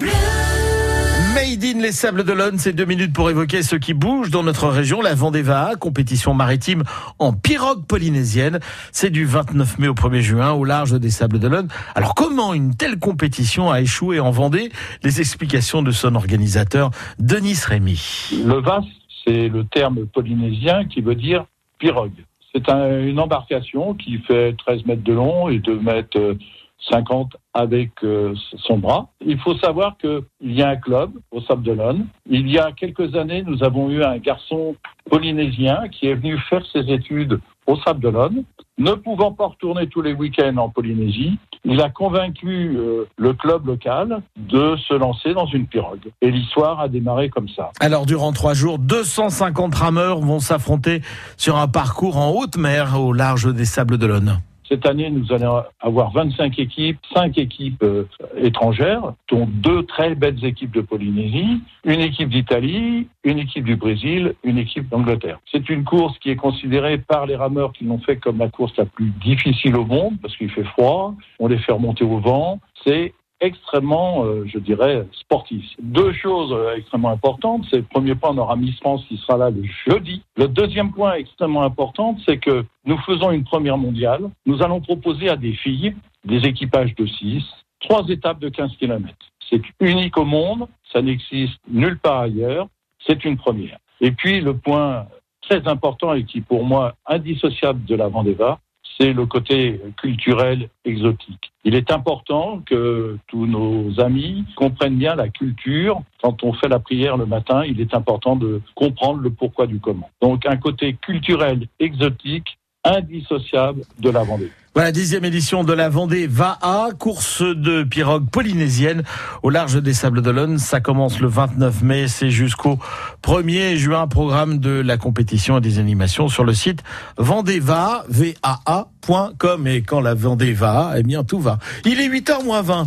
Made in les Sables d'Olonne, c'est deux minutes pour évoquer ce qui bouge dans notre région, la Vendée-Va, compétition maritime en pirogue polynésienne. C'est du 29 mai au 1er juin au large des Sables d'Olonne. Alors comment une telle compétition a échoué en Vendée? Les explications de son organisateur, Denis Rémy. Le VAS, c'est le terme polynésien qui veut dire pirogue. C'est un, une embarcation qui fait 13 mètres de long et 2 mètres 50 avec euh, son bras. Il faut savoir qu'il y a un club au Sable d'Olonne. Il y a quelques années, nous avons eu un garçon polynésien qui est venu faire ses études au Sable d'Olonne. Ne pouvant pas retourner tous les week-ends en Polynésie, il a convaincu euh, le club local de se lancer dans une pirogue. Et l'histoire a démarré comme ça. Alors durant trois jours, 250 rameurs vont s'affronter sur un parcours en haute mer au large des Sables d'Olonne. Cette année, nous allons avoir 25 équipes, 5 équipes euh, étrangères, dont deux très belles équipes de Polynésie, une équipe d'Italie, une équipe du Brésil, une équipe d'Angleterre. C'est une course qui est considérée par les rameurs qui l'ont fait comme la course la plus difficile au monde parce qu'il fait froid, on les fait remonter au vent. C'est extrêmement, euh, je dirais, sportif. Deux choses euh, extrêmement importantes. C'est le premier point, on aura Miss France qui sera là le jeudi. Le deuxième point extrêmement important, c'est que nous faisons une première mondiale. Nous allons proposer à des filles des équipages de 6, trois étapes de 15 km. C'est unique au monde, ça n'existe nulle part ailleurs, c'est une première. Et puis le point très important et qui pour moi indissociable de la Vendée-Va, c'est le côté culturel exotique. Il est important que tous nos amis comprennent bien la culture. Quand on fait la prière le matin, il est important de comprendre le pourquoi du comment. Donc un côté culturel exotique indissociable de la Vendée. Voilà, dixième édition de la Vendée va course de pirogue polynésienne au large des Sables d'Olonne. Ça commence le 29 mai, c'est jusqu'au 1er juin. Programme de la compétition et des animations sur le site vendéva, Et quand la Vendée va, eh bien tout va. Il est 8h moins 20.